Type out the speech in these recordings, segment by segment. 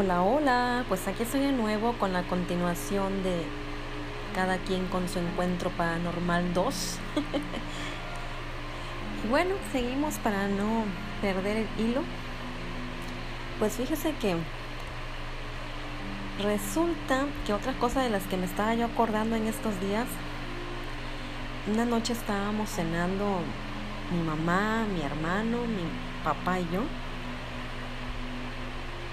Hola, hola, pues aquí estoy de nuevo con la continuación de Cada quien con su encuentro paranormal 2. y bueno, seguimos para no perder el hilo. Pues fíjese que resulta que otra cosa de las que me estaba yo acordando en estos días, una noche estábamos cenando mi mamá, mi hermano, mi papá y yo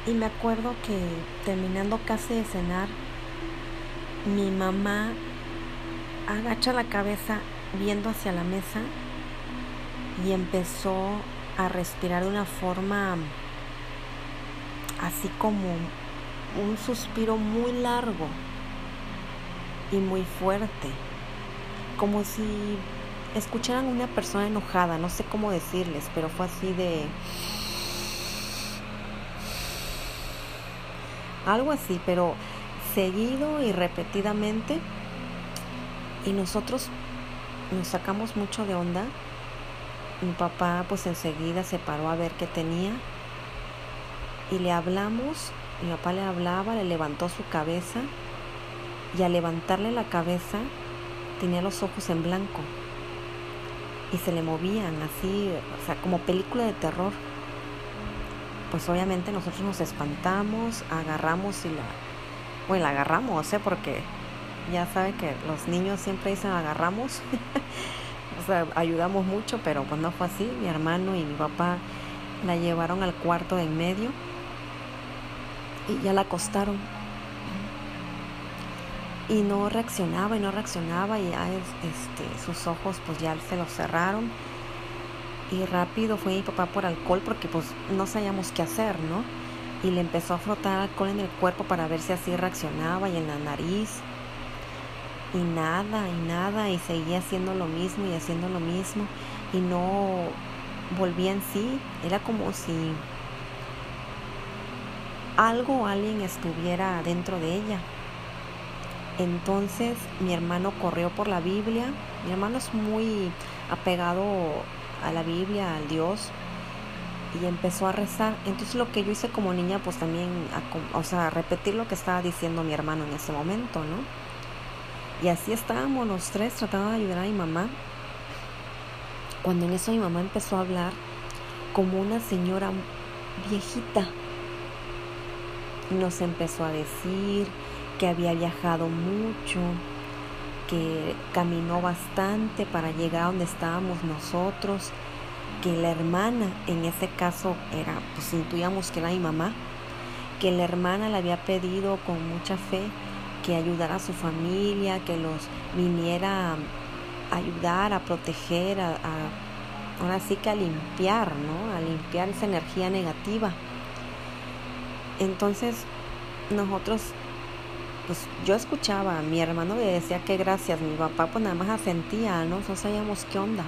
y me acuerdo que terminando casi de cenar, mi mamá agacha la cabeza viendo hacia la mesa y empezó a respirar de una forma así como un suspiro muy largo y muy fuerte, como si escucharan una persona enojada, no sé cómo decirles, pero fue así de algo así, pero seguido y repetidamente. Y nosotros nos sacamos mucho de onda. Mi papá pues enseguida se paró a ver qué tenía y le hablamos, mi papá le hablaba, le levantó su cabeza y al levantarle la cabeza tenía los ojos en blanco y se le movían así, o sea, como película de terror pues obviamente nosotros nos espantamos, agarramos y la, bueno, la agarramos, ¿eh? Porque ya sabe que los niños siempre dicen agarramos, o sea, ayudamos mucho, pero pues no fue así. Mi hermano y mi papá la llevaron al cuarto de en medio y ya la acostaron. Y no reaccionaba y no reaccionaba y ya este, sus ojos pues ya se los cerraron y rápido fue mi papá por alcohol porque pues no sabíamos qué hacer, ¿no? Y le empezó a frotar alcohol en el cuerpo para ver si así reaccionaba y en la nariz. Y nada, y nada, y seguía haciendo lo mismo y haciendo lo mismo y no volvía en sí. Era como si algo alguien estuviera dentro de ella. Entonces mi hermano corrió por la Biblia. Mi hermano es muy apegado a la Biblia, al Dios, y empezó a rezar. Entonces lo que yo hice como niña, pues también, o sea, repetir lo que estaba diciendo mi hermano en ese momento, ¿no? Y así estábamos los tres tratando de ayudar a mi mamá. Cuando en eso mi mamá empezó a hablar como una señora viejita. Nos empezó a decir que había viajado mucho, que caminó bastante para llegar a donde estábamos nosotros, que la hermana, en ese caso era, pues intuíamos que era mi mamá, que la hermana le había pedido con mucha fe que ayudara a su familia, que los viniera a ayudar, a proteger, a, ahora sí que a limpiar, ¿no? A limpiar esa energía negativa. Entonces, nosotros pues yo escuchaba, mi hermano le decía que gracias, mi papá pues nada más asentía, ¿no? Sabíamos qué onda.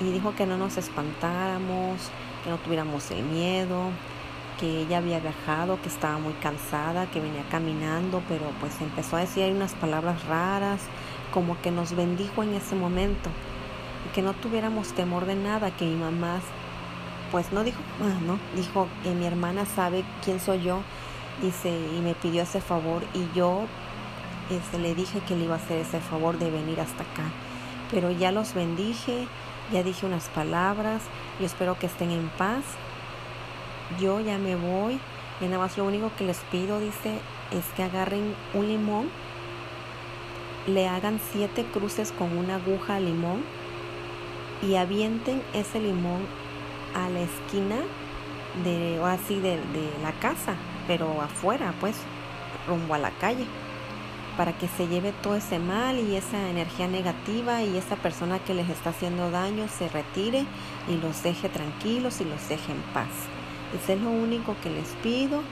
Y dijo que no nos espantáramos, que no tuviéramos miedo, que ella había viajado, que estaba muy cansada, que venía caminando, pero pues empezó a decir unas palabras raras, como que nos bendijo en ese momento, y que no tuviéramos temor de nada, que mi mamá, pues no dijo, ah, no, dijo que mi hermana sabe quién soy yo dice, y me pidió ese favor y yo este, le dije que le iba a hacer ese favor de venir hasta acá. Pero ya los bendije, ya dije unas palabras, y espero que estén en paz. Yo ya me voy, y nada más lo único que les pido, dice, es que agarren un limón, le hagan siete cruces con una aguja al limón y avienten ese limón a la esquina de, o así de la casa pero afuera, pues, rumbo a la calle, para que se lleve todo ese mal y esa energía negativa y esa persona que les está haciendo daño se retire y los deje tranquilos y los deje en paz. Eso es lo único que les pido.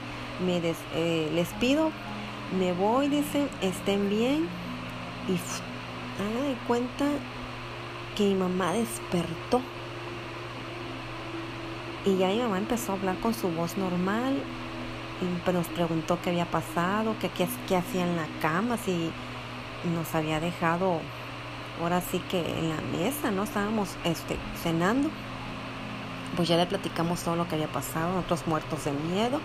Me eh, les pido, me voy, dicen, estén bien y hagan de cuenta que mi mamá despertó. Y ya mi mamá empezó a hablar con su voz normal pues, nos preguntó qué había pasado, qué, qué, hacía en la cama, si nos había dejado ahora sí que en la mesa, ¿no? Estábamos este, cenando. Pues ya le platicamos todo lo que había pasado, nosotros muertos de miedo.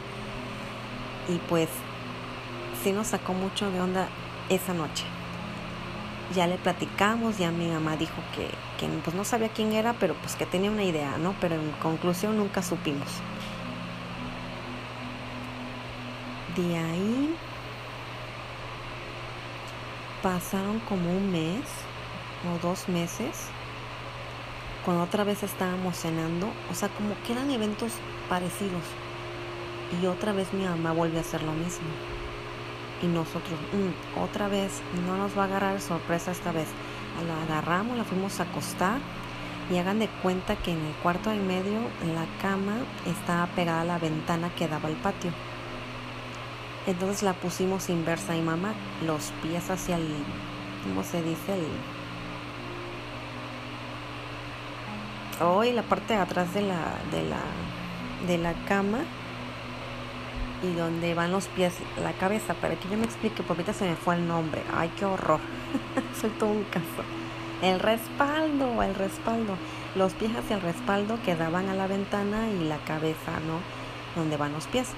Y pues sí nos sacó mucho de onda esa noche. Ya le platicamos, ya mi mamá dijo que, que pues no sabía quién era, pero pues que tenía una idea, ¿no? Pero en conclusión nunca supimos. De ahí pasaron como un mes o dos meses cuando otra vez estábamos cenando, o sea, como que eran eventos parecidos. Y otra vez mi mamá volvió a hacer lo mismo. Y nosotros, mm, otra vez, no nos va a agarrar sorpresa esta vez. La agarramos, la fuimos a acostar y hagan de cuenta que en el cuarto del medio, la cama estaba pegada a la ventana que daba al patio. Entonces la pusimos inversa y mamá, los pies hacia el, ¿cómo se dice? El, hoy la parte de atrás de la, de la, de la cama y donde van los pies, la cabeza, para que yo me explique, porque ahorita se me fue el nombre. Ay, qué horror. Soy todo un caso. El respaldo, el respaldo. Los pies hacia el respaldo que daban a la ventana y la cabeza, ¿no? Donde van los pies.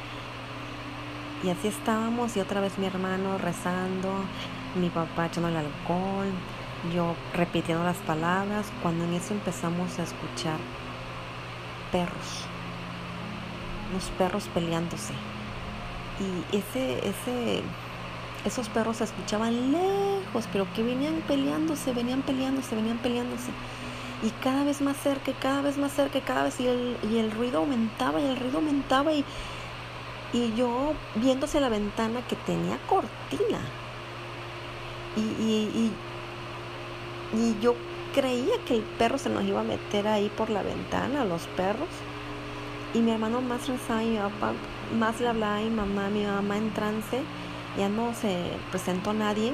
Y así estábamos y otra vez mi hermano rezando, mi papá echando el alcohol, yo repitiendo las palabras, cuando en eso empezamos a escuchar perros, los perros peleándose. Y ese, ese, esos perros se escuchaban lejos, pero que venían peleándose, venían peleándose, venían peleándose. Y cada vez más cerca, cada vez más cerca, cada vez, y el, y el ruido aumentaba, y el ruido aumentaba, y, y yo viéndose la ventana que tenía cortina. Y, y, y yo creía que el perro se nos iba a meter ahí por la ventana, los perros. Y mi hermano más rezaba y mi papá más le hablaba a mi mamá, mi mamá en trance. Ya no se presentó nadie,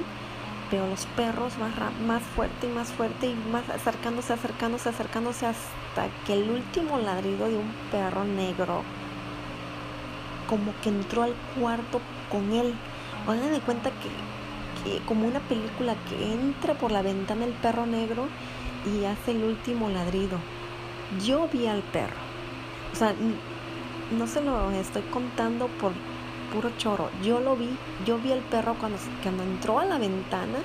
pero los perros más, más fuerte y más fuerte y más acercándose, acercándose, acercándose hasta que el último ladrido de un perro negro como que entró al cuarto con él. Oigan de cuenta que como una película que entra por la ventana el perro negro y hace el último ladrido. Yo vi al perro. O sea, no se lo estoy contando por puro choro. Yo lo vi, yo vi al perro cuando, entró a la ventana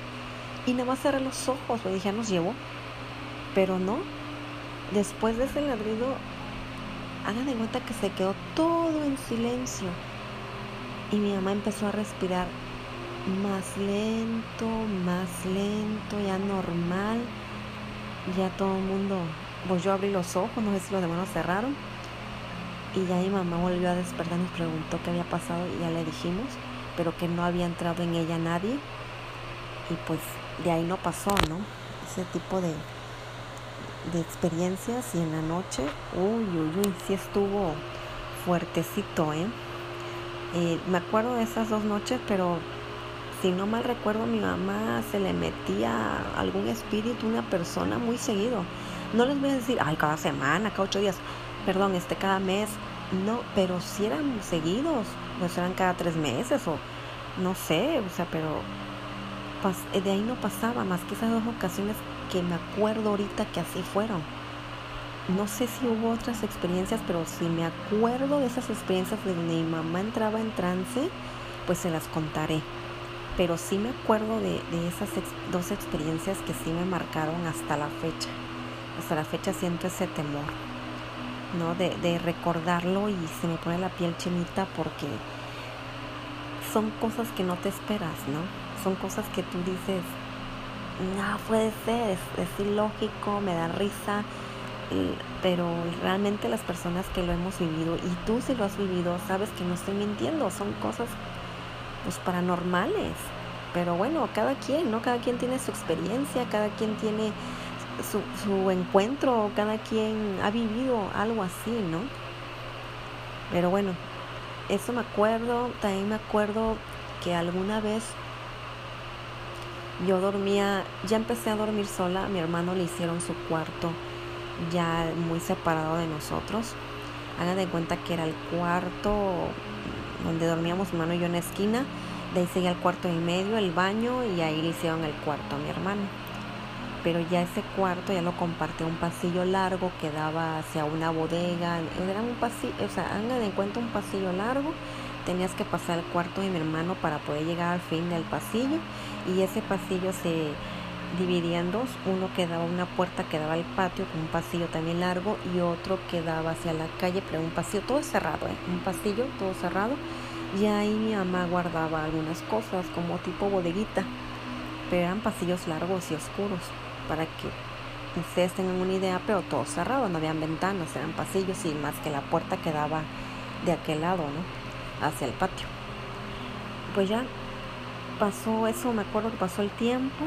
y nada más cerré los ojos. Me dije, nos llevó. Pero no. Después de ese ladrido, hagan de cuenta que se quedó todo en silencio. Y mi mamá empezó a respirar más lento, más lento, ya normal. Ya todo el mundo, pues yo abrí los ojos, no sé si los demás cerraron. Y ya mi mamá volvió a despertar, nos preguntó qué había pasado y ya le dijimos, pero que no había entrado en ella nadie. Y pues de ahí no pasó, ¿no? Ese tipo de, de experiencias y en la noche, uy, uy, uy, sí estuvo fuertecito, ¿eh? ¿eh? me acuerdo de esas dos noches, pero si no mal recuerdo, mi mamá se le metía algún espíritu, una persona muy seguido. No les voy a decir, ay, cada semana, cada ocho días, perdón, este cada mes. No, pero si eran seguidos, pues eran cada tres meses o no sé, o sea, pero de ahí no pasaba más que esas dos ocasiones que me acuerdo ahorita que así fueron. No sé si hubo otras experiencias, pero si me acuerdo de esas experiencias de donde mi mamá entraba en trance, pues se las contaré pero sí me acuerdo de, esas dos experiencias que sí me marcaron hasta la fecha. Hasta la fecha siento ese temor, ¿no? De, recordarlo y se me pone la piel chinita porque son cosas que no te esperas, ¿no? Son cosas que tú dices, no puede ser, es, es ilógico, me da risa, pero realmente las personas que lo hemos vivido y tú si lo has vivido sabes que no estoy mintiendo, son cosas pues paranormales. Pero bueno, cada quien, ¿no? Cada quien tiene su experiencia, cada quien tiene su, su encuentro, cada quien ha vivido algo así, ¿no? Pero bueno, eso me acuerdo, también me acuerdo que alguna vez yo dormía, ya empecé a dormir sola, a mi hermano le hicieron su cuarto ya muy separado de nosotros. Hagan de cuenta que era el cuarto donde dormíamos mi hermano y yo en la esquina. De ahí seguía el cuarto en medio, el baño y ahí le hicieron el cuarto a mi hermano. Pero ya ese cuarto ya lo compartía un pasillo largo que daba hacia una bodega. Era un pasillo, o sea, hagan de cuenta un pasillo largo, tenías que pasar al cuarto de mi hermano para poder llegar al fin del pasillo y ese pasillo se dividía en dos, uno que daba una puerta que daba al patio con un pasillo también largo y otro que daba hacia la calle, pero un pasillo todo cerrado, ¿eh? un pasillo todo cerrado y ahí mi mamá guardaba algunas cosas como tipo bodeguita, pero eran pasillos largos y oscuros para que ustedes tengan una idea, pero todo cerrado, no habían ventanas, eran pasillos y más que la puerta que daba de aquel lado, ¿no? Hacia el patio. Pues ya pasó eso, me acuerdo que pasó el tiempo,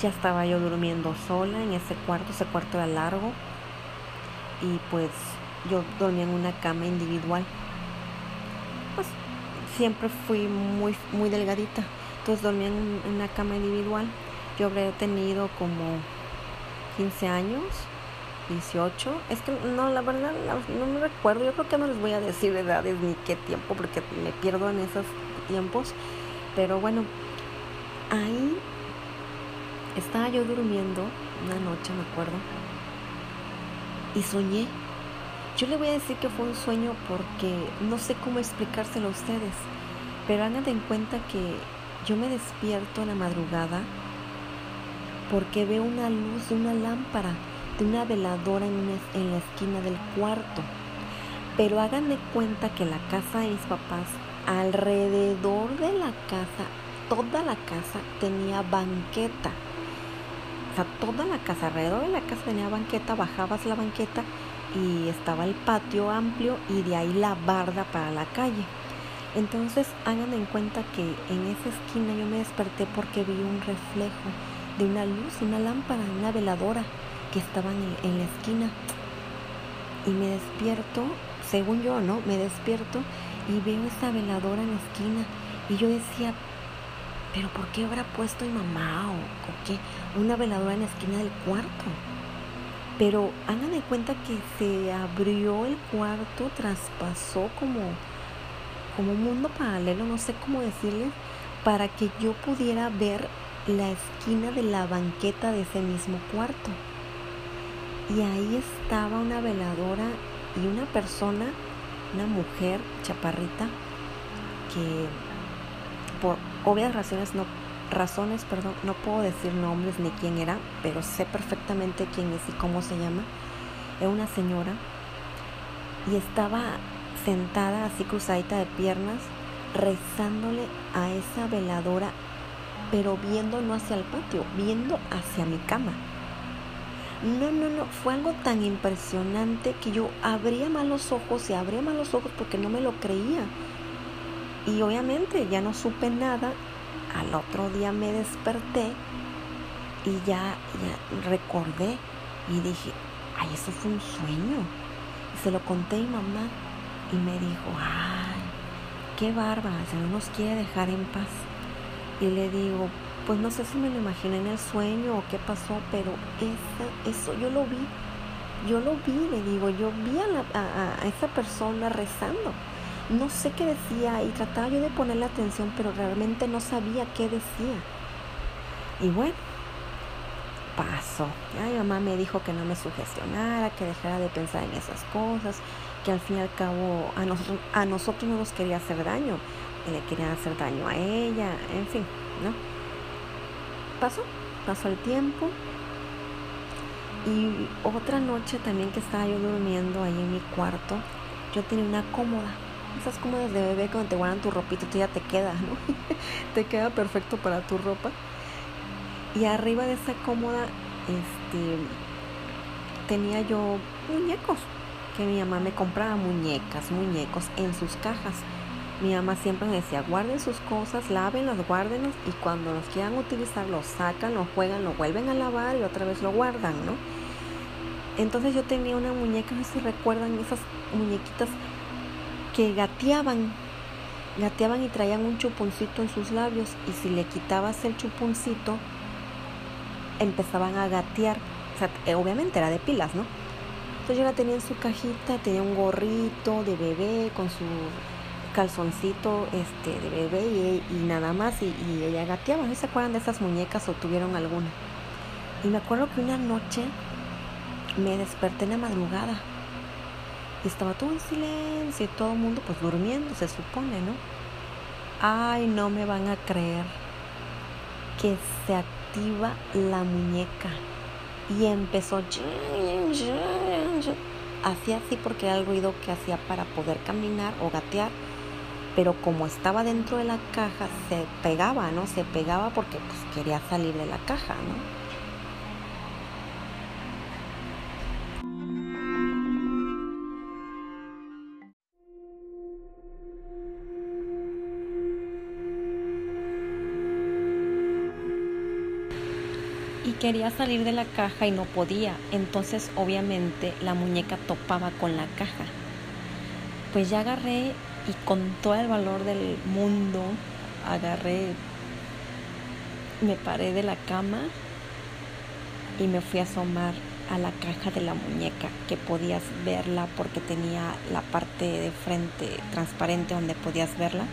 ya estaba yo durmiendo sola en ese cuarto, ese cuarto era largo y pues yo dormía en una cama individual. Pues siempre fui muy, muy delgadita, entonces dormía en una cama individual. Yo habría tenido como 15 años 18. Es que no, la verdad no me recuerdo. Yo creo que no les voy a decir edades ni qué tiempo porque me pierdo en esos tiempos. Pero bueno, ahí estaba yo durmiendo una noche, me acuerdo. Y soñé. Yo le voy a decir que fue un sueño porque no sé cómo explicárselo a ustedes. Pero hagan en cuenta que yo me despierto en la madrugada porque veo una luz de una lámpara de una veladora en, en la esquina del cuarto. Pero háganme cuenta que la casa de mis papás, alrededor de la casa, toda la casa tenía banqueta. O sea, toda la casa, alrededor de la casa tenía banqueta, bajabas la banqueta y estaba el patio amplio y de ahí la barda para la calle. Entonces hagan en cuenta que en esa esquina yo me desperté porque vi un reflejo de una luz, una lámpara, una veladora que estaban en, la esquina. Y me despierto, según yo, ¿no? Me despierto y veo esa veladora en la esquina. Y yo decía, ¿pero por qué habrá puesto mi mamá o, qué? Una veladora en la esquina del cuarto. Pero hagan de cuenta que se abrió el cuarto, traspasó como, como un mundo paralelo, no sé cómo decirles, para que yo pudiera ver la esquina de la banqueta de ese mismo cuarto y ahí estaba una veladora y una persona, una mujer chaparrita, que por obvias razones no razones, perdón, no puedo decir nombres ni quién era, pero sé perfectamente quién es y cómo se llama. Era una señora y estaba sentada así cruzadita de piernas, rezándole a esa veladora, pero viendo no hacia el patio, viendo hacia mi cama. No, no, no, fue algo tan impresionante que yo abría mal los ojos y abría mal los ojos porque no me lo creía. Y obviamente ya no supe nada. Al otro día me desperté y ya, ya recordé y dije, ay, eso fue un sueño. Y se lo conté a mi mamá y me dijo, ay, qué bárbara, se no nos quiere dejar en paz. Y le digo, pues no sé si me lo imaginé en el sueño o qué pasó, pero eso yo lo vi. Yo lo vi, le digo, yo vi a, a, esa persona rezando. No sé qué decía y trataba yo de ponerle atención, pero realmente no sabía qué decía. Y bueno, pasó. mi mamá me dijo que no me sugestionara, que dejara de pensar en esas cosas, que al fin y al cabo a nosotros, a nosotros no nos quería hacer daño, le quería hacer daño a ella, en fin, ¿no? Pasó, pasó el tiempo. Y otra noche también que estaba yo durmiendo ahí en mi cuarto, yo tenía una cómoda. Esas cómodas de bebé cuando te guardan tu ropita tú ya te queda, ¿no? te queda perfecto para tu ropa. Y arriba de esa cómoda, este, tenía yo muñecos. Que mi mamá me compraba muñecas, muñecos en sus cajas. Mi mamá siempre me decía, guarden sus cosas, lávenlas, guárdenlos y cuando los quieran utilizar, los sacan, lo juegan, lo vuelven a lavar y otra vez lo guardan, ¿no? Entonces yo tenía una muñeca, no sé si recuerdan esas muñequitas que gateaban, gateaban y traían un chuponcito en sus labios y si le quitabas el chuponcito, empezaban a gatear. Eh, obviamente era de pilas, ¿no? Entonces yo la tenía en su cajita, tenía un gorrito de bebé con su calzoncito este, de bebé y, nada más y, ella gateaba. ¿No se acuerdan de esas muñecas o tuvieron alguna? Y me acuerdo que una noche me desperté en la madrugada Y estaba todo en silencio y todo el mundo pues durmiendo, se supone, ¿no? Ay, no me van a creer que se activa la muñeca y empezó hacía así porque era el ruido que hacía para poder caminar o gatear pero como estaba dentro de la caja se pegaba no se pegaba porque pues quería salir de la caja no y quería salir de la caja y no podía. Entonces obviamente la muñeca topaba con la caja. Pues ya agarré y con todo el valor del mundo agarré, me paré de la cama y me fui a asomar a la caja de la muñeca que podías verla porque tenía la parte de frente transparente donde podías verla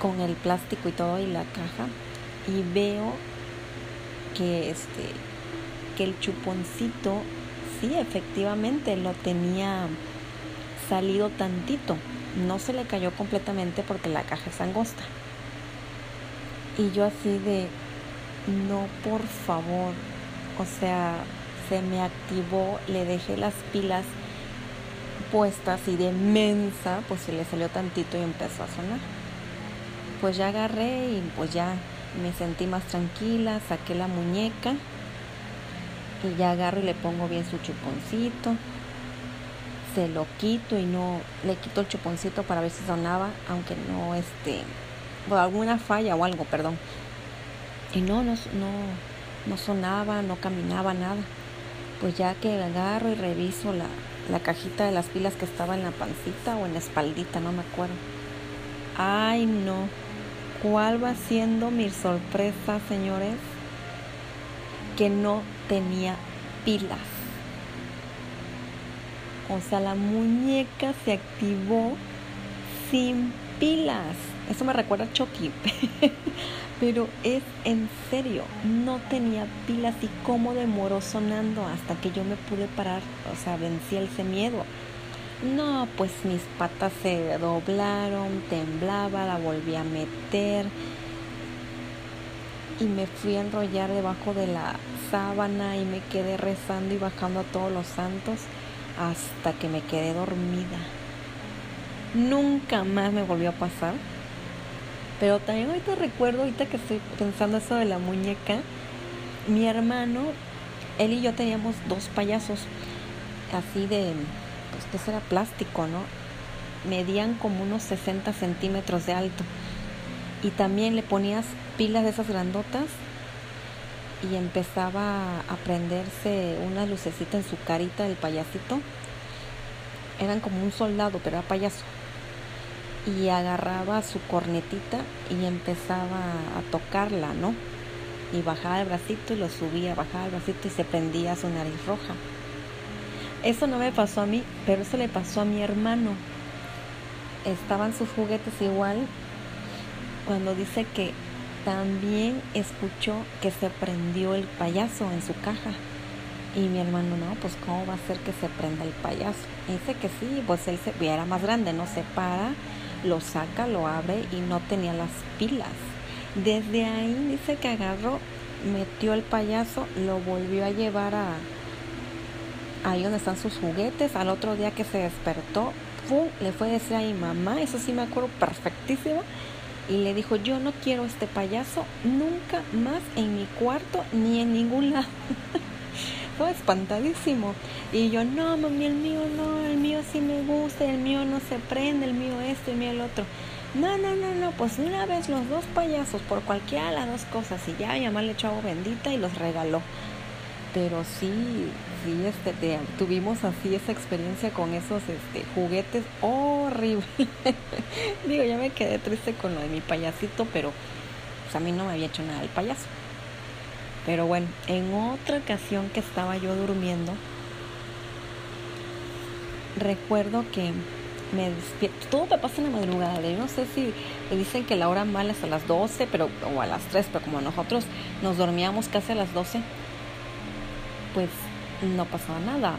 con el plástico y todo y la caja. Y veo que este que el chuponcito sí efectivamente lo tenía salido tantito. No se le cayó completamente porque la caja es angosta. Y yo así de no por favor o sea se me activó le dejé las pilas puestas y de mensa pues se le salió tantito y empezó a sonar. Pues ya agarré y pues ya me sentí más tranquila, saqué la muñeca y ya agarro y le pongo bien su chuponcito. Se lo quito y no le quito el chuponcito para ver si sonaba, aunque no este por alguna falla o algo, perdón. Y no, no, no, no sonaba, no caminaba nada. Pues ya que agarro y reviso la, la cajita de las pilas que estaba en la pancita o en la espaldita, no me acuerdo. Ay, no, ¿Cuál va siendo mi sorpresa, señores? Que no tenía pilas. O sea, la muñeca se activó sin pilas. Eso me recuerda a Chucky. Pero es en serio, no tenía pilas y cómo demoró sonando hasta que yo me pude parar. O sea, vencí ese miedo. No, pues mis patas se doblaron, temblaba, la volví a meter y me fui a enrollar debajo de la sábana y me quedé rezando y bajando a todos los santos hasta que me quedé dormida. Nunca más me volvió a pasar. Pero también ahorita recuerdo, ahorita que estoy pensando eso de la muñeca, mi hermano, él y yo teníamos dos payasos así de pues que era plástico, ¿no? Medían como unos 60 centímetros de alto. Y también le ponías pilas de esas grandotas y empezaba a prenderse una lucecita en su carita del payasito. Eran como un soldado, pero era payaso. Y agarraba su cornetita y empezaba a tocarla, ¿no? Y bajaba el bracito y lo subía, bajaba el bracito y se prendía su nariz roja. Eso no me pasó a mí, pero eso le pasó a mi hermano. Estaban sus juguetes igual cuando dice que también escuchó que se prendió el payaso en su caja. Y mi hermano, no, pues cómo va a ser que se prenda el payaso. dice que sí, pues él se, era más grande, no se para, lo saca, lo abre y no tenía las pilas. Desde ahí dice que agarró, metió el payaso, lo volvió a llevar a, ahí donde están sus juguetes. Al otro día que se despertó, ¡pum! le fue a decir a mi mamá, eso sí me acuerdo perfectísimo, y le dijo, yo no quiero este payaso nunca más en mi cuarto ni en ningún lado. fue espantadísimo. Y yo, no, mami, el mío no, el mío sí me gusta, el mío no se prende, el mío esto, el mío el otro. No, no, no, no, pues una vez los dos payasos por cualquiera las dos cosas y ya mi mamá le echó bendita y los regaló pero sí, sí, este, tuvimos así esa experiencia con esos este, juguetes horribles. Digo, ya me quedé triste con lo de mi payasito, pero pues, a mí no me había hecho nada el payaso. Pero bueno, en otra ocasión que estaba yo durmiendo, recuerdo que me despierto, todo me pasa en la madrugada, yo no sé si dicen que la hora mala es a las 12, pero, o a las 3, pero como nosotros nos dormíamos casi a las 12, pues no pasaba nada.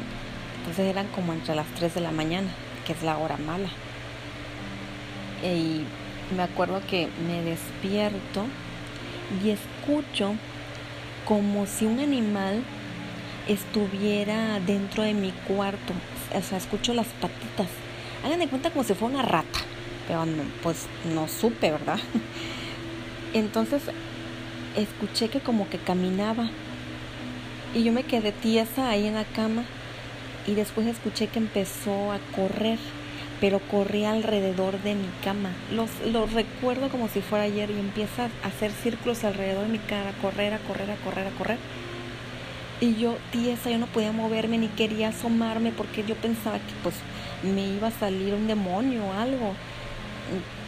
Entonces eran como entre las 3 de la mañana, que es la hora mala. Y me acuerdo que me despierto y escucho como si un animal estuviera dentro de mi cuarto. O sea, escucho las patitas. Hagan de cuenta como si fuera una rata. Pero pues no supe, ¿verdad? Entonces escuché que como que caminaba. Y yo me quedé tiesa ahí en la cama. Y después escuché que empezó a correr. Pero corría alrededor de mi cama. Los, los recuerdo como si fuera ayer. Y empieza a hacer círculos alrededor de mi cara. A correr, a correr, a correr, a correr. Y yo tiesa, yo no podía moverme ni quería asomarme porque yo pensaba que pues me iba a salir un demonio o algo.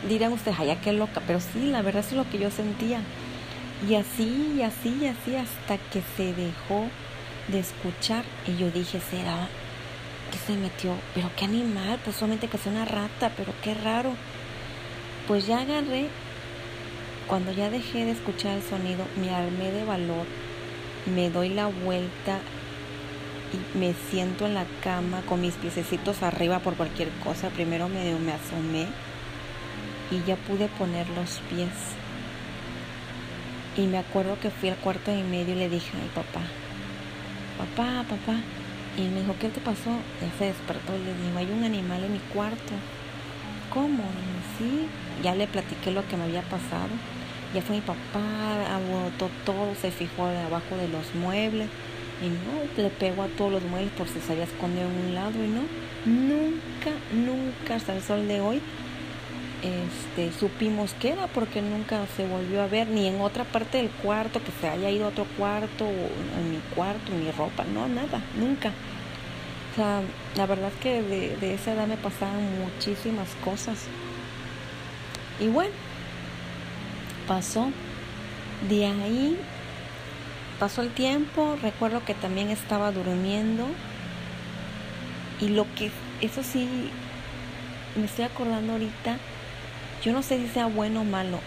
Dirán ustedes, ay, qué loca, pero sí, la verdad es lo que yo sentía. Y así, y así, y así, hasta que se dejó de escuchar. Y yo dije, ¿será que se metió? Pero qué animal, pues solamente que sea una rata, pero qué raro. Pues ya agarré, cuando ya dejé de escuchar el sonido, me armé de valor me doy la vuelta y me siento en la cama con mis piececitos arriba por cualquier cosa. Primero medio me asomé y ya pude poner los pies. Y me acuerdo que fui al cuarto y medio y le dije a mi papá, papá, papá. Y me dijo, ¿qué te pasó? Ya se despertó. Le dije, hay un animal en mi cuarto. ¿Cómo? sí. Ya le platiqué lo que me había pasado. Ya fue mi papá, abotó todo, se fijó abajo de los muebles y no, le pegó a todos los muebles por si se había escondido en un lado y no, nunca, nunca hasta el sol de hoy este, supimos que era porque nunca se volvió a ver ni en otra parte del cuarto, que se haya ido a otro cuarto o en mi cuarto, mi ropa, no, nada, nunca. O sea, la verdad es que de, de esa edad me pasaban muchísimas cosas. Y bueno, pasó. De ahí pasó el tiempo, recuerdo que también estaba durmiendo y lo que, eso sí, me estoy acordando ahorita, yo no sé si sea bueno o malo,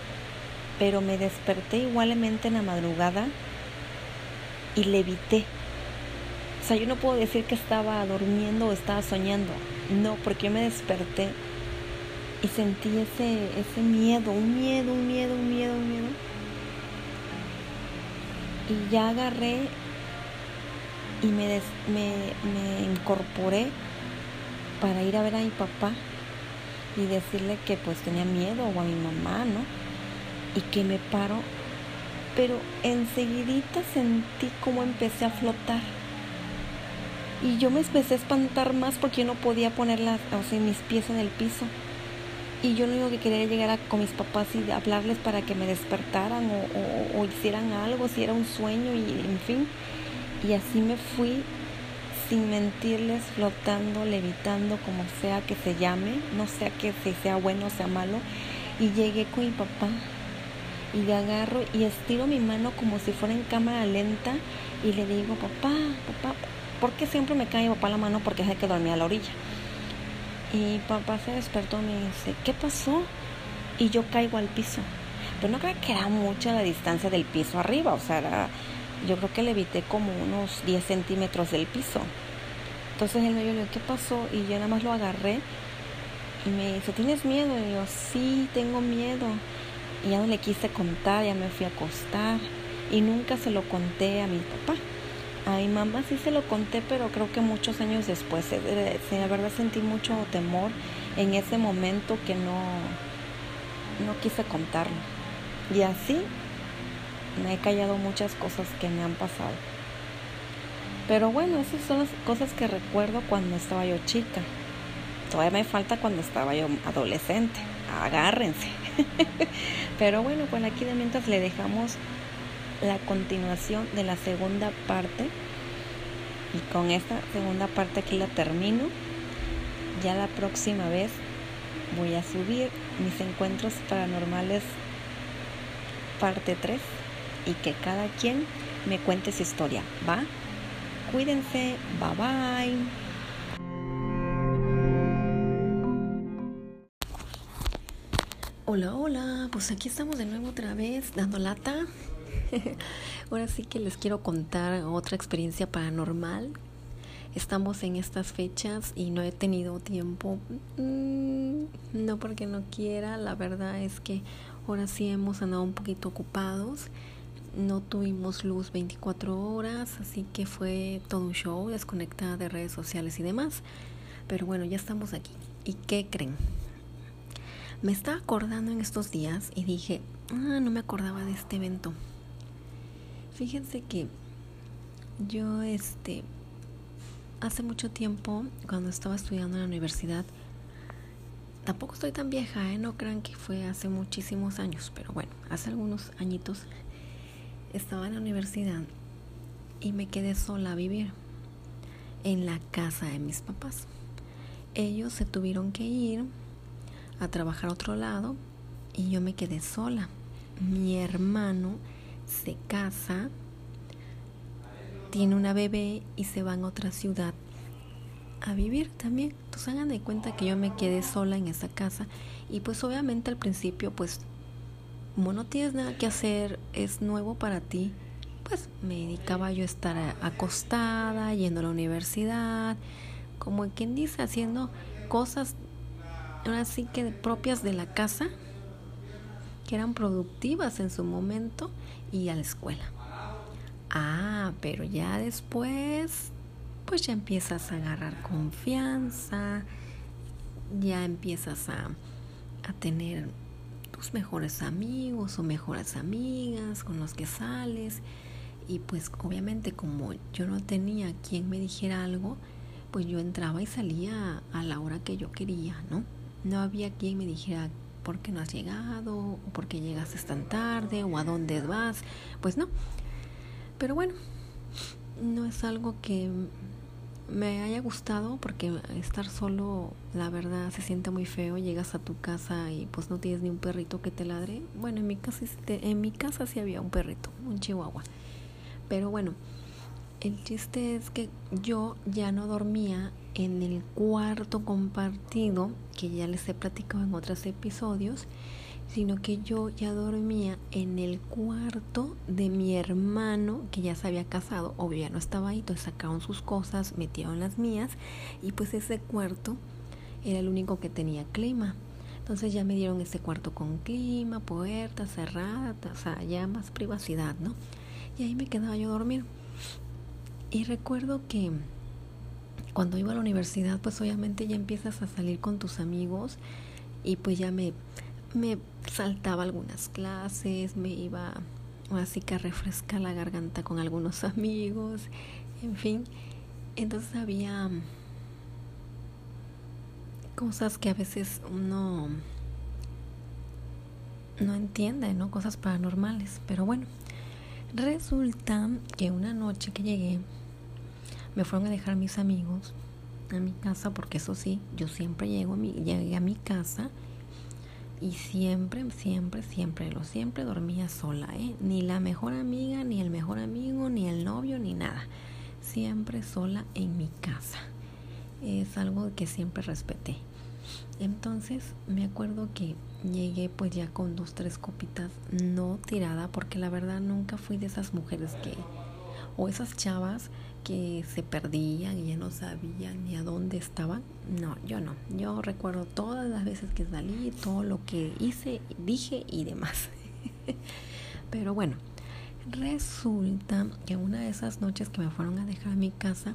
pero me desperté igualmente en la madrugada y levité. O sea, yo no puedo decir que estaba durmiendo o estaba soñando. No, porque yo me desperté y sentí ese, ese miedo, un miedo, un miedo, un miedo, un miedo. Y ya agarré y me, me, me incorporé para ir a ver a mi papá y decirle que pues tenía miedo o a mi mamá, ¿no? Y que me paro, pero enseguidita sentí como empecé a flotar. Y yo me empecé a espantar más porque yo no podía poner las, o sea, mis pies en el piso. Y yo lo único que quería llegar a, con mis papás y hablarles para que me despertaran o, hicieran algo, si era un sueño y en fin. Y así me fui sin mentirles, flotando, levitando, como sea que se llame, no sé que si sea bueno o sea malo. Y llegué con mi papá y le agarro y estiro mi mano como si fuera en cámara lenta y le digo, papá, papá, ¿por qué siempre me cae papá la mano? Porque es que dormía a la orilla. Y papá se despertó y me dice, ¿qué pasó? Y yo caigo al piso. Pero no creo que era mucha la distancia del piso arriba, o sea, yo creo que le evité como unos 10 centímetros del piso. Entonces él me dijo, ¿qué pasó? Y yo nada más lo agarré y me dice, ¿tienes miedo? Y yo, sí, tengo miedo. Y ya no le quise contar, ya me fui a acostar y nunca se lo conté a mi papá. A mi mamá sí se lo conté, pero creo que muchos años después. de eh, verdad sentí mucho temor en ese momento que no, no quise contarlo. Y así me he callado muchas cosas que me han pasado. Pero bueno, esas son las cosas que recuerdo cuando estaba yo chica. Todavía me falta cuando estaba yo adolescente. Agárrense. Pero bueno, pues aquí de mientras le dejamos la continuación de la segunda parte. Y con esta segunda parte aquí la termino. Ya la próxima vez voy a subir mis encuentros paranormales parte 3 y que cada quien me cuente su historia. ¿Va? Cuídense. Bye bye. Hola, hola, pues aquí estamos de nuevo otra vez dando lata. Ahora sí que les quiero contar otra experiencia paranormal estamos en estas fechas y no he tenido tiempo, mm, no porque no quiera, la verdad es que ahora sí hemos andado un poquito ocupados, no tuvimos luz 24 horas, así que fue todo un show, desconectada de redes sociales y demás, pero bueno, ya estamos aquí. ¿Y qué creen? Me estaba acordando en estos días y dije, ah, no me acordaba de este evento. Fíjense que yo, este, hace mucho tiempo, cuando estaba estudiando en la universidad, tampoco estoy tan vieja, ¿eh? no crean que fue hace muchísimos años, pero bueno, hace algunos añitos estaba en la universidad y me quedé sola a vivir en la casa de mis papás. Ellos se tuvieron que ir a trabajar a otro lado y yo me quedé sola. Mi hermano se casa tiene una bebé y se va a otra ciudad a vivir también. Entonces hagan de cuenta que yo me quedé sola en esa casa y pues obviamente al principio pues como no tienes nada que hacer, es nuevo para ti, pues me dedicaba yo a estar acostada, yendo a la universidad, como quien dice, haciendo cosas ahora sí que propias de la casa, que eran productivas en su momento, y a la escuela. Ah, pero ya después, pues ya empiezas a agarrar confianza, ya empiezas a, a tener mejores amigos o mejores amigas con los que sales. Y pues obviamente como yo no tenía quien me dijera algo, pues yo entraba y salía a la hora que yo quería, ¿no? No había quien me dijera por qué no has llegado, o por qué llegaste tan tarde, o a dónde vas. Pues no, pero bueno, no es algo que me haya gustado porque estar solo, la verdad, se siente muy feo. Llegas a tu casa y pues no tienes ni un perrito que te ladre. Bueno, en mi casa, en mi casa sí había un perrito, un chihuahua. Pero bueno, el chiste es que yo ya no dormía en el cuarto compartido, que ya les he platicado en otros episodios, sino que yo ya dormía en el cuarto de mi hermano que ya se había casado, obvio ya no estaba ahí, entonces sacaron sus cosas, metieron las mías y pues ese cuarto era el único que tenía clima. Entonces ya me dieron ese cuarto con clima, puerta cerrada, o sea, ya más privacidad, ¿no? Y ahí me quedaba yo a dormir. Y recuerdo que cuando iba a la universidad, pues obviamente ya empiezas a salir con tus amigos y pues ya me me saltaba algunas clases, me iba así que a refrescar la garganta con algunos amigos, en fin. Entonces había cosas que a veces uno no entiende, ¿no? Cosas paranormales. Pero bueno, resulta que una noche que llegué, me fueron a dejar mis amigos a mi casa, porque eso sí, yo siempre llego a mi, llegué a mi casa y siempre, siempre, siempre, lo siempre dormía sola, ¿eh? Ni la mejor amiga, ni el mejor amigo, ni el novio, ni nada. Siempre sola en mi casa. Es algo que siempre respeté. Entonces me acuerdo que llegué pues ya con dos, tres copitas, no tirada, porque la verdad nunca fui de esas mujeres que, o esas chavas que se perdían y ya no sabían ni a dónde estaban. No, yo no. Yo recuerdo todas las veces que salí, todo lo que hice, dije y demás. Pero bueno, resulta que una de esas noches que me fueron a dejar a mi casa,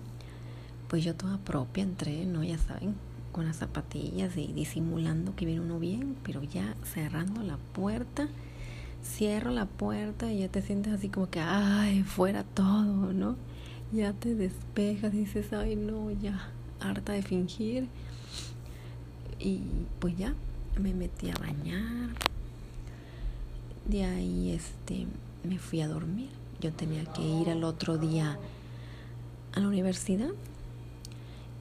pues yo toda propia entré, ¿no? Ya saben, con las zapatillas y disimulando que viene uno bien, pero ya cerrando la puerta, cierro la puerta y ya te sientes así como que, ay, fuera todo, ¿no? ya te despejas y dices, ay no, ya, harta de fingir. Y pues ya, me metí a bañar. De ahí este me fui a dormir. Yo tenía que ir al otro día a la universidad.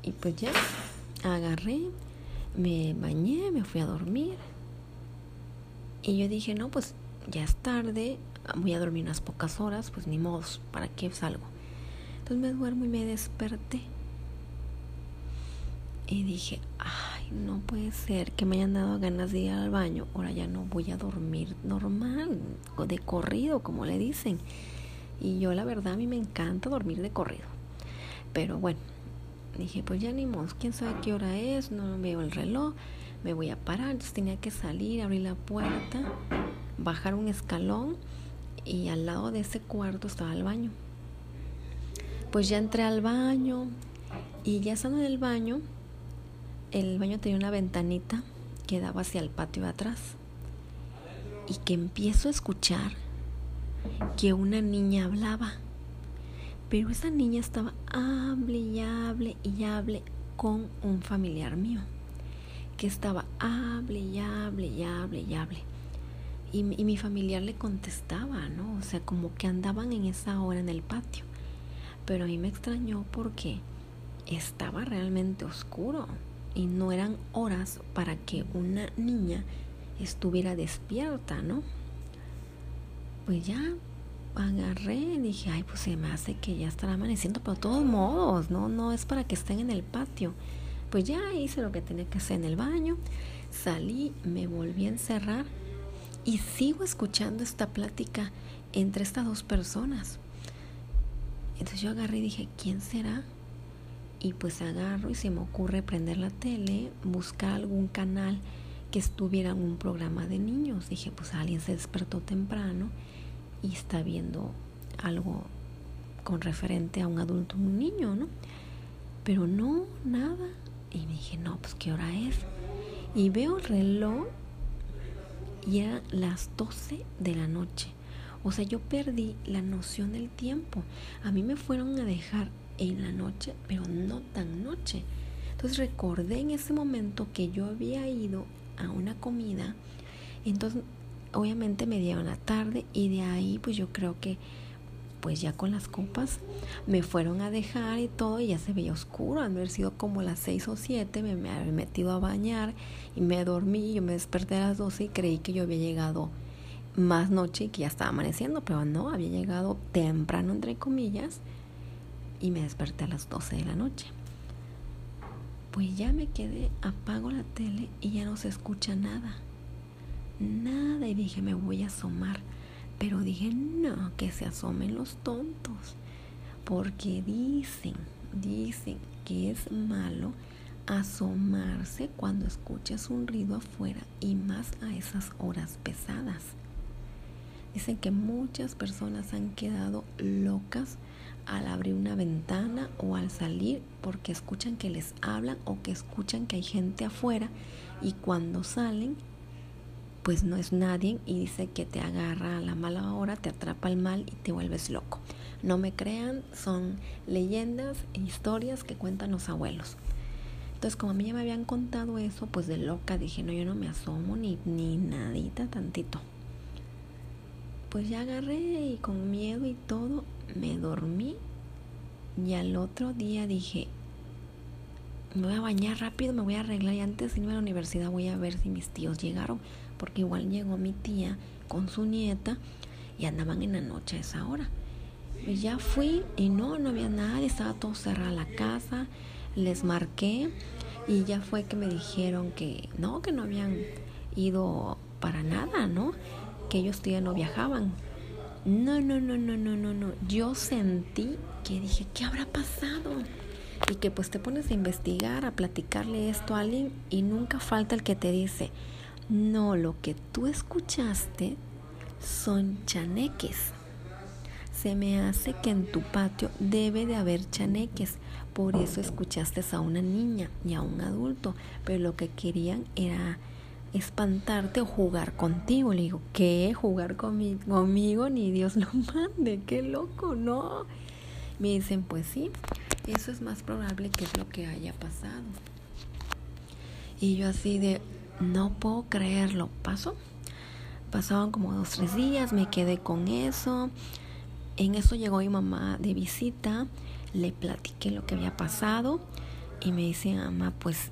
Y pues ya, agarré, me bañé, me fui a dormir. Y yo dije, no, pues ya es tarde, voy a dormir unas pocas horas, pues ni modo, ¿para qué salgo? Entonces me duermo y me desperté. Y dije, ay, no puede ser que me hayan dado ganas de ir al baño. Ahora ya no voy a dormir normal, de corrido, como le dicen. Y yo la verdad a mí me encanta dormir de corrido. Pero bueno, dije, pues ya ni modo, quién sabe qué hora es, no veo el reloj, me voy a parar. Entonces tenía que salir, abrir la puerta, bajar un escalón y al lado de ese cuarto estaba el baño. Pues ya entré al baño y ya estando en el baño, el baño tenía una ventanita que daba hacia el patio de atrás y que empiezo a escuchar que una niña hablaba. Pero esa niña estaba hable y hable y hable con un familiar mío. Que estaba hable y hable y hable y hable. Y, mi familiar le contestaba, ¿no? O sea, como que andaban en esa hora en el patio. Pero a mí me extrañó porque estaba realmente oscuro y no eran horas para que una niña estuviera despierta, ¿no? Pues ya agarré dije, ay, pues se me hace que ya estará amaneciendo, pero de todos modos, no, no es para que estén en el patio. Pues ya hice lo que tenía que hacer en el baño, salí, me volví a encerrar y sigo escuchando esta plática entre estas dos personas. Entonces yo agarré y dije, ¿quién será? Y pues agarro y se me ocurre prender la tele, buscar algún canal que estuviera en un programa de niños. Dije, pues alguien se despertó temprano y está viendo algo con referente a un adulto un niño, ¿no? Pero no, nada. Y me dije, no, pues qué hora es. Y veo el reloj y eran las 12 de la noche. O sea, yo perdí la noción del tiempo. A mí me fueron a dejar en la noche, pero no tan noche. Entonces recordé en ese momento que yo había ido a una comida. Entonces obviamente me dieron la tarde y de ahí pues yo creo que pues ya con las copas me fueron a dejar y todo y ya se veía oscuro, al haber sido como las seis o siete, me, me había metido a bañar y me dormí, yo me desperté a las doce y creí que yo había llegado más noche y que ya estaba amaneciendo, pero no, había llegado temprano entre comillas y me desperté a las doce de la noche. Pues ya me quedé, apago la tele y ya no se escucha nada nada y dije, me voy a asomar. Pero dije, no, que se asomen los tontos. Porque dicen, dicen que es malo asomarse cuando escuchas un ruido afuera y más a esas horas pesadas. Dicen que muchas personas han quedado locas al abrir una ventana o al salir porque escuchan que les hablan o que escuchan que hay gente afuera y cuando salen pues no es nadie y dice que te agarra a la mala hora, te atrapa el mal y te vuelves loco. No me crean, son leyendas e historias que cuentan los abuelos. Entonces, como a mí ya me habían contado eso, pues de loca dije, no, yo no me asomo ni, ni nadita tantito. Pues ya agarré y con miedo y todo, me dormí y al otro día dije, me voy a bañar rápido, me voy a arreglar y antes de irme a la universidad voy a ver si mis tíos llegaron porque igual llegó mi tía con su nieta y andaban en la noche a esa hora. Y ya fui y no, no había nadie, estaba todo cerrada la casa, les marqué y ya fue que me dijeron que no, que no habían ido para nada, ¿no? Que ellos todavía no viajaban. No, no, no, no, no, no, no. Yo sentí que dije, ¿qué habrá pasado? Y que pues te pones a investigar, a platicarle esto a alguien y nunca falta el que te dice, no, lo que tú escuchaste son chaneques. Se me hace que en tu patio debe de haber chaneques. Por eso escuchaste a una niña y a un adulto. Pero lo que querían era espantarte o jugar contigo. Le digo, ¿qué? ¿Jugar conmigo? conmigo? Ni Dios lo mande. ¡Qué loco! No. Me dicen, pues sí, eso es más probable que es lo que haya pasado. Y yo así de, no puedo creerlo. Pasó. Pasaban como dos, tres días, me quedé con eso. En eso llegó mi mamá de visita, le platiqué lo que había pasado y me dice, mamá, pues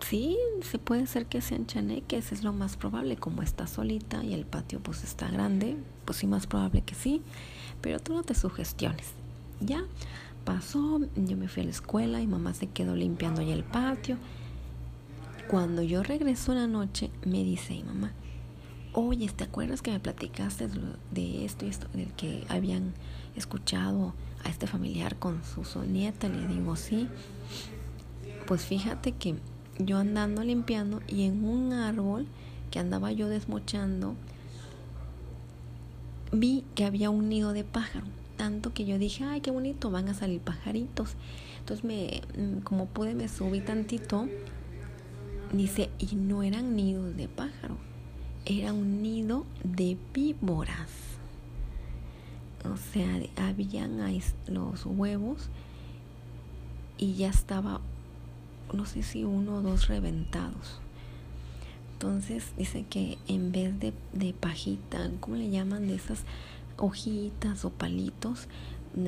sí, se puede ser que sean chaneques, es lo más probable, como está solita y el patio pues está grande, pues sí, más probable que sí, pero tú no te sugestiones. Ya pasó, yo me fui a la escuela y mamá se quedó limpiando ya el patio cuando yo regreso la noche, me dice mi mamá, oye, ¿te acuerdas que me platicaste de esto y esto, del que habían escuchado a este familiar con su, nieta? Le digo, sí. Pues fíjate que yo andando limpiando y en un árbol que andaba yo desmochando, vi que había un nido de pájaro. Tanto que yo dije, ay, qué bonito, van a salir pajaritos. Entonces, me, mm, como pude, me subí tantito. Dice, y no eran nidos de pájaro, era un nido de víboras. O sea, habían los huevos y ya estaba, no sé si uno o dos reventados. Entonces dice que en vez de, de pajita, ¿cómo le llaman? De esas hojitas o palitos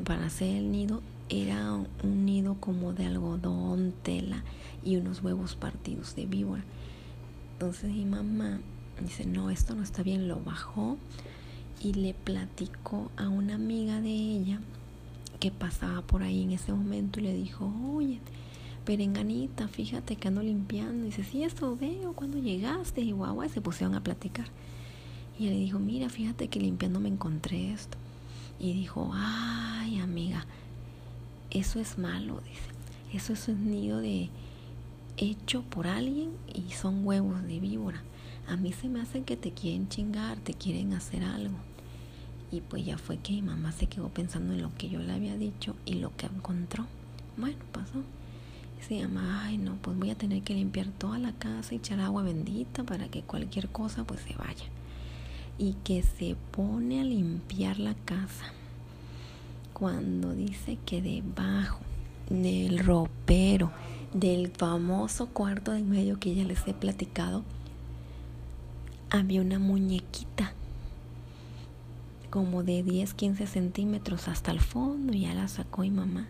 para hacer el nido, era un nido como de algodón, tela y unos huevos partidos de víbora. Entonces mi mamá dice, no, esto no está bien, lo bajó y le platicó a una amiga de ella que pasaba por ahí en ese momento y le dijo, oye, Perenganita, fíjate que ando limpiando. Y dice, sí, eso veo cuando llegaste. Y guau, se pusieron a platicar. Y le dijo, mira, fíjate que limpiando me encontré esto. Y dijo, ay, amiga, eso es malo, dice. Eso es un nido de hecho por alguien y son huevos de víbora. A mí se me hace que te quieren chingar, te quieren hacer algo. Y pues ya fue que mi mamá se quedó pensando en lo que yo le había dicho y lo que encontró. Bueno, pasó se llama, ay no, pues voy a tener que limpiar toda la casa y echar agua bendita para que cualquier cosa pues se vaya. Y que se pone a limpiar la casa cuando dice que debajo del ropero del famoso cuarto de medio que ya les he platicado, había una muñequita como de 10, 15 centímetros hasta el fondo y ya la sacó mi mamá.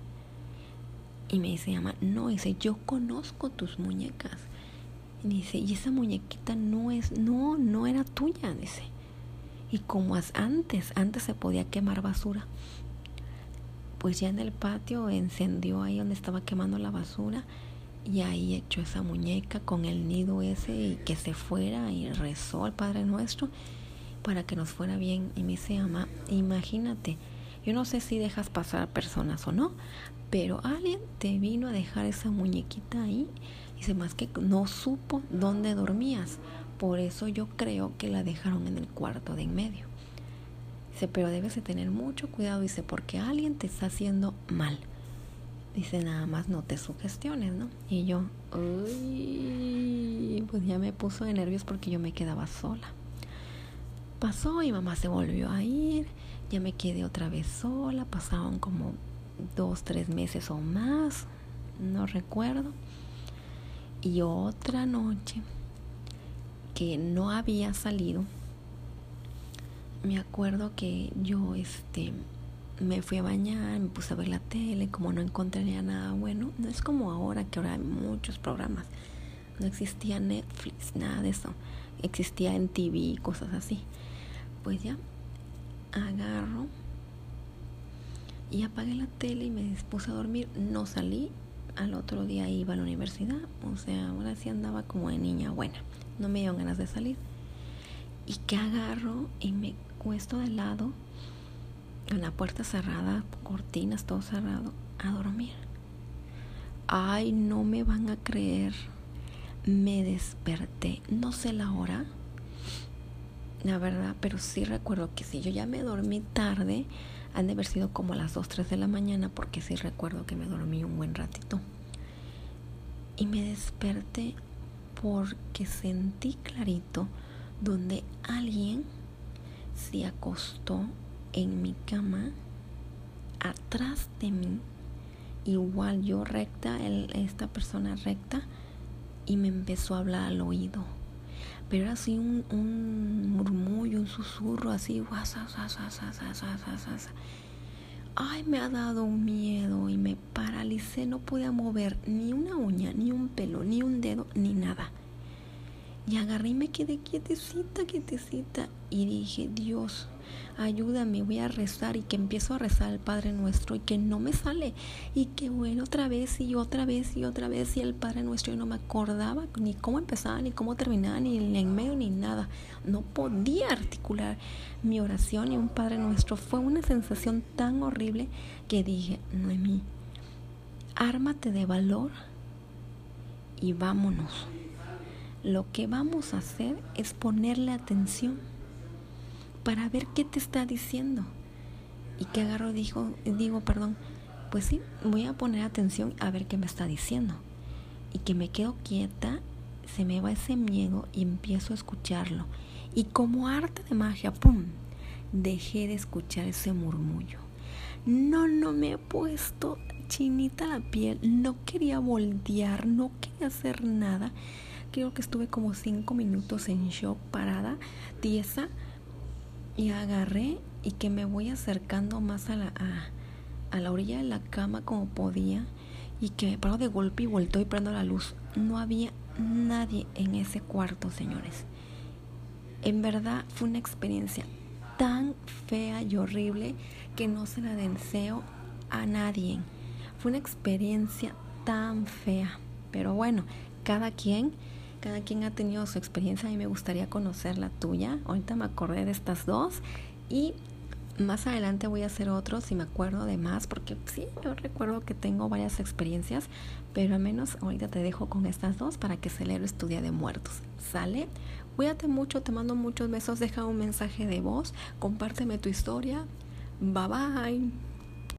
Y me dice, mamá, no, dice, yo conozco tus muñecas. Y dice, y esa muñequita no es, no, no era tuya, dice. Y como antes, antes se podía quemar basura, pues ya en el patio encendió ahí donde estaba quemando la basura y ahí echó esa muñeca con el nido ese y que se fuera y rezó al Padre Nuestro para que nos fuera bien. Y me dice, mamá, imagínate, yo no sé si dejas pasar personas o no, pero alguien te vino a dejar esa muñequita ahí. Dice, más que no supo dónde dormías. Por eso yo creo que la dejaron en el cuarto de en medio. Dice, pero debes de tener mucho cuidado. Dice, porque alguien te está haciendo mal. Dice, nada más no te sugestiones, ¿no? Y yo, uy, pues ya me puso de nervios porque yo me quedaba sola. Pasó y mamá se volvió a ir. Ya me quedé otra vez sola. Pasaron como dos, tres meses o más, no recuerdo. Y otra noche que no había salido, me acuerdo que yo este me fui a bañar, me puse a ver la tele, como no encontraría nada bueno, no es como ahora que ahora hay muchos programas. No existía Netflix, nada de eso. Existía en TV, cosas así. Pues ya agarro y apagué la tele y me dispuse a dormir. No salí. Al otro día iba a la universidad. O sea, ahora sí andaba como de niña buena. No me dieron ganas de salir. Y que agarro y me cuesto de lado, con la puerta cerrada, cortinas, todo cerrado, a dormir. Ay, no me van a creer. Me desperté. No sé la hora. La verdad, pero sí recuerdo que si yo ya me dormí tarde, han de haber sido como las 2, 3 de la mañana porque sí recuerdo que me dormí un buen ratito. Y me desperté porque sentí clarito donde alguien se acostó en mi cama atrás de mí. Igual yo recta, esta persona recta, y me empezó a hablar al oído. Pero era así un, un murmullo, un susurro, así, Ay, me ha dado un miedo y me paralicé, no podía mover ni una uña, ni un pelo, ni un dedo, ni nada. Y agarré y me quedé quietecita, quietecita. Y dije, Dios, ayúdame, voy a rezar. Y que empiezo a rezar al Padre Nuestro y que no me sale. Y que bueno, otra vez y otra vez y otra vez. Y el Padre Nuestro yo no me acordaba ni cómo empezaba, ni cómo terminaba, ni en medio, ni nada. No podía articular mi oración y un Padre Nuestro. Fue una sensación tan horrible que dije, Noemí, ármate de valor y vámonos. Lo que vamos a hacer es ponerle atención para ver qué te está diciendo. Y que agarro dijo, digo, perdón, pues sí, voy a poner atención a ver qué me está diciendo. Y que me quedo quieta, se me va ese miedo y empiezo a escucharlo. Y como arte de magia, ¡pum! Dejé de escuchar ese murmullo. No, no me he puesto chinita la piel, no quería voltear, no quería hacer nada. Creo que estuve como cinco minutos en shock, parada, tiesa, y agarré y que me voy acercando más a la, a, la orilla de la cama como podía y que me paro de golpe y vuelto y prendo la luz. No había nadie en ese cuarto, señores. En verdad fue una experiencia tan fea y horrible que no se la deseo a nadie. Fue una experiencia tan fea. Pero bueno, cada quien, cada quien ha tenido su experiencia. Mí me gustaría conocer la tuya. Ahorita me acordé de estas dos. Y más adelante voy a hacer otros si me acuerdo de más, porque sí, yo recuerdo que tengo varias experiencias, pero al menos ahorita te dejo con estas dos para que celebres tu Día de Muertos. ¿Sale? Cuídate mucho, te mando muchos besos, deja un mensaje de voz, compárteme tu historia. Bye bye.